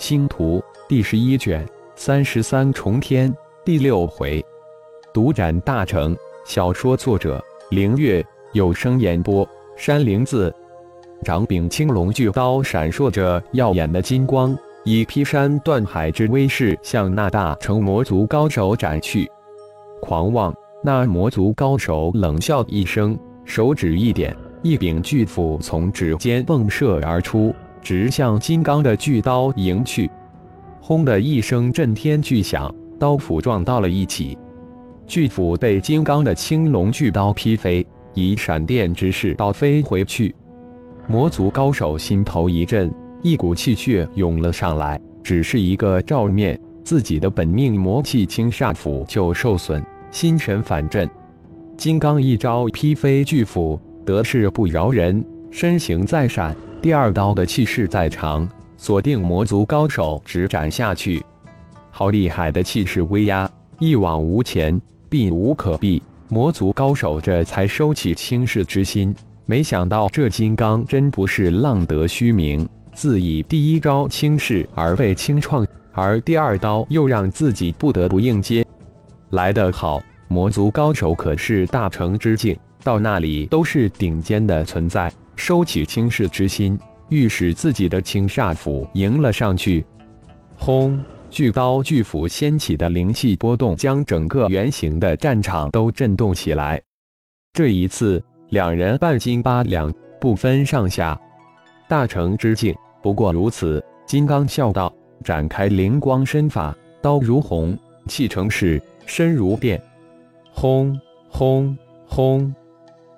星图第十一卷三十三重天第六回，独斩大成。小说作者：凌月，有声演播：山灵子。掌柄青龙巨刀闪烁着耀眼的金光，以劈山断海之威势向那大成魔族高手斩去。狂妄！那魔族高手冷笑一声，手指一点，一柄巨斧从指尖迸射而出。直向金刚的巨刀迎去，轰的一声震天巨响，刀斧撞到了一起，巨斧被金刚的青龙巨刀劈飞，以闪电之势倒飞回去。魔族高手心头一震，一股气血涌了上来，只是一个照面，自己的本命魔气青煞斧就受损，心神反震。金刚一招劈飞巨斧，得势不饶人，身形再闪。第二刀的气势再长，锁定魔族高手，直斩下去。好厉害的气势威压，一往无前，避无可避。魔族高手这才收起轻视之心。没想到这金刚真不是浪得虚名，自以第一招轻视而被轻创，而第二刀又让自己不得不应接。来得好，魔族高手可是大成之境，到那里都是顶尖的存在。收起轻视之心，欲使自己的青煞斧迎了上去。轰！巨刀巨斧掀起的灵气波动，将整个圆形的战场都震动起来。这一次，两人半斤八两，不分上下。大成之境不过如此。金刚笑道：“展开灵光身法，刀如虹，气成势，身如电。”轰！轰！轰！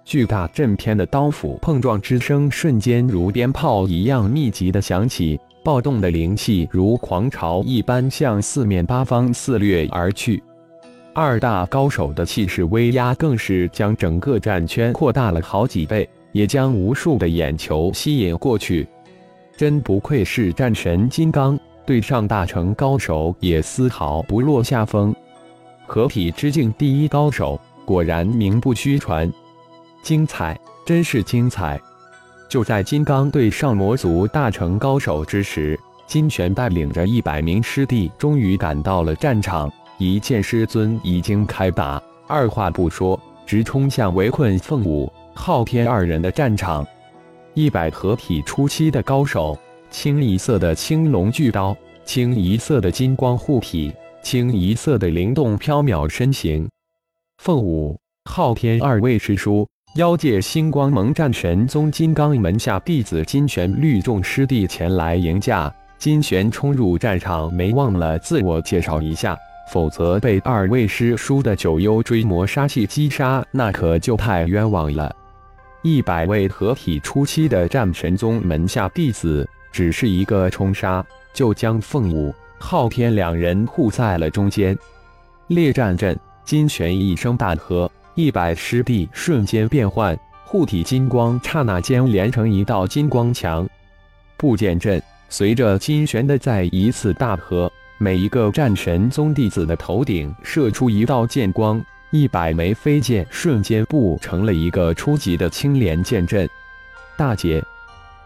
巨大震天的刀斧碰撞之声，瞬间如鞭炮一样密集的响起，暴动的灵气如狂潮一般向四面八方肆掠而去。二大高手的气势威压更是将整个战圈扩大了好几倍，也将无数的眼球吸引过去。真不愧是战神金刚，对上大成高手也丝毫不落下风。合体之境第一高手，果然名不虚传。精彩，真是精彩！就在金刚对上魔族大成高手之时，金玄带领着一百名师弟终于赶到了战场。一见师尊已经开打，二话不说，直冲向围困凤舞、昊天二人的战场。一百合体初期的高手，清一色的青龙巨刀，清一色的金光护体，清一色的灵动飘渺身形。凤舞、昊天二位师叔。妖界星光盟战神宗金刚门下弟子金玄律众师弟前来迎驾，金玄冲入战场，没忘了自我介绍一下，否则被二位师叔的九幽追魔杀气击杀，那可就太冤枉了。一百位合体初期的战神宗门下弟子，只是一个冲杀，就将凤舞、昊天两人护在了中间。列战阵，金玄一声大喝。一百师弟瞬间变换，护体金光刹那间连成一道金光墙。布剑阵随着金玄的再一次大喝，每一个战神宗弟子的头顶射出一道剑光，一百枚飞剑瞬间布成了一个初级的青莲剑阵。大姐，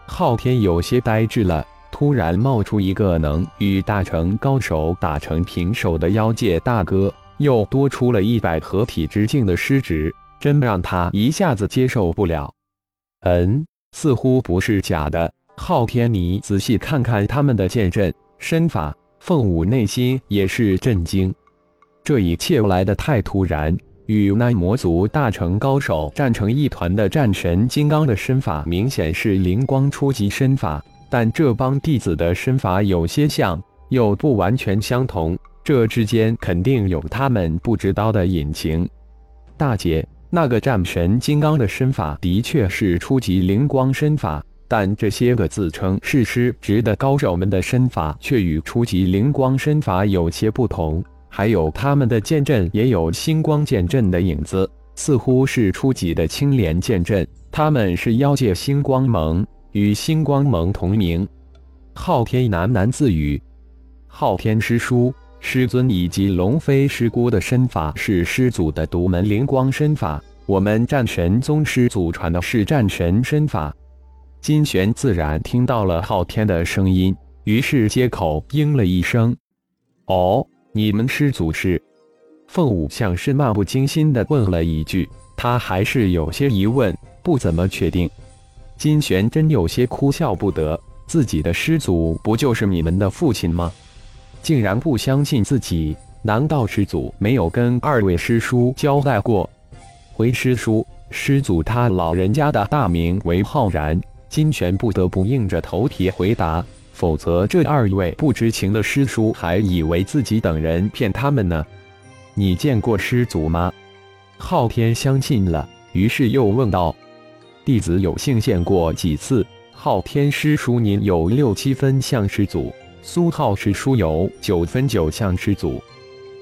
昊天有些呆滞了，突然冒出一个能与大成高手打成平手的妖界大哥。又多出了一百合体之境的师侄，真让他一下子接受不了。嗯，似乎不是假的。昊天，你仔细看看他们的剑阵身法。凤舞内心也是震惊，这一切来的太突然。与那魔族大成高手战成一团的战神金刚的身法，明显是灵光初级身法，但这帮弟子的身法有些像，又不完全相同。这之间肯定有他们不知道的隐情。大姐，那个战神金刚的身法的确是初级灵光身法，但这些个自称是师职的高手们的身法却与初级灵光身法有些不同。还有他们的剑阵也有星光剑阵的影子，似乎是初级的青莲剑阵。他们是妖界星光盟，与星光盟同名。昊天喃喃自语：“昊天师叔。”师尊以及龙飞师姑的身法是师祖的独门灵光身法，我们战神宗师祖传的是战神身法。金玄自然听到了昊天的声音，于是接口应了一声：“哦，你们师祖是？”凤舞像是漫不经心的问了一句，他还是有些疑问，不怎么确定。金玄真有些哭笑不得，自己的师祖不就是你们的父亲吗？竟然不相信自己？难道师祖没有跟二位师叔交代过？回师叔，师祖他老人家的大名为浩然。金泉不得不硬着头皮回答，否则这二位不知情的师叔还以为自己等人骗他们呢。你见过师祖吗？昊天相信了，于是又问道：“弟子有幸见过几次。昊天师叔，您有六七分像师祖；苏浩师叔有九分九像师祖。”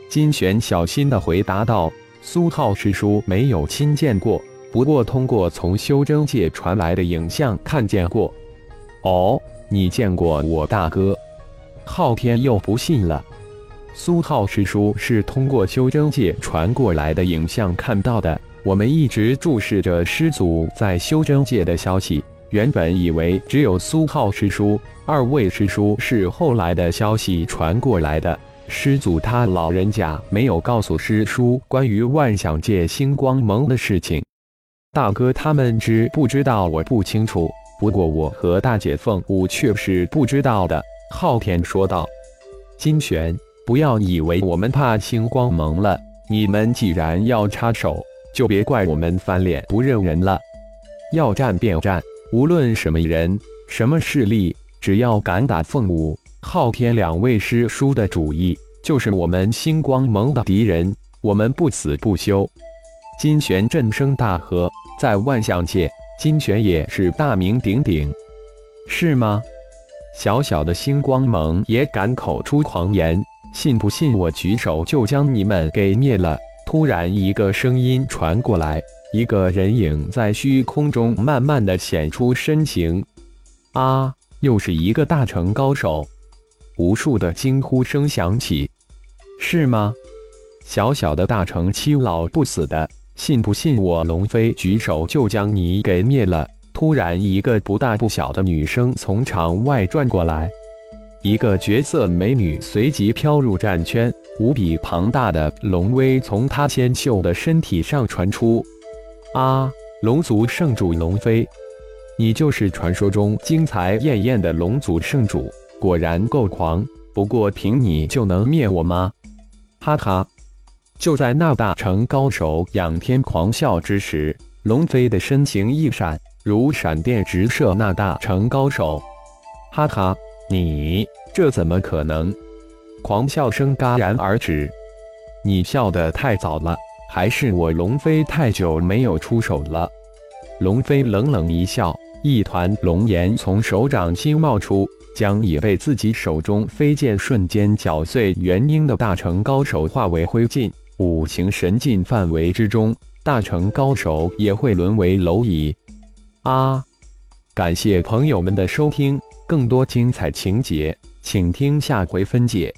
金玄小心的回答道：“苏浩师叔没有亲见过，不过通过从修真界传来的影像看见过。”哦，你见过我大哥？昊天又不信了。苏浩师叔是通过修真界传过来的影像看到的。我们一直注视着师祖在修真界的消息，原本以为只有苏浩师叔、二位师叔是后来的消息传过来的。师祖他老人家没有告诉师叔关于万象界星光盟的事情。大哥他们知不知道？我不清楚。不过我和大姐凤舞却是不知道的。昊天说道：“金玄。”不要以为我们怕星光盟了，你们既然要插手，就别怪我们翻脸不认人了。要战便战，无论什么人、什么势力，只要敢打凤舞、昊天两位师叔的主意，就是我们星光盟的敌人，我们不死不休。金玄震声大喝，在万象界，金玄也是大名鼎鼎，是吗？小小的星光盟也敢口出狂言？信不信我举手就将你们给灭了？突然，一个声音传过来，一个人影在虚空中慢慢的显出身形。啊！又是一个大成高手！无数的惊呼声响起。是吗？小小的大成七老不死的，信不信我龙飞举手就将你给灭了？突然，一个不大不小的女生从场外转过来。一个绝色美女随即飘入战圈，无比庞大的龙威从她纤秀的身体上传出。啊！龙族圣主龙飞，你就是传说中精彩艳艳的龙族圣主，果然够狂。不过凭你就能灭我吗？哈哈！就在那大成高手仰天狂笑之时，龙飞的身形一闪，如闪电直射那大成高手。哈哈！你这怎么可能？狂笑声戛然而止。你笑得太早了，还是我龙飞太久没有出手了？龙飞冷冷一笑，一团龙炎从手掌心冒出，将已被自己手中飞剑瞬间搅碎元婴的大成高手化为灰烬。五行神境范围之中，大成高手也会沦为蝼蚁。啊！感谢朋友们的收听。更多精彩情节，请听下回分解。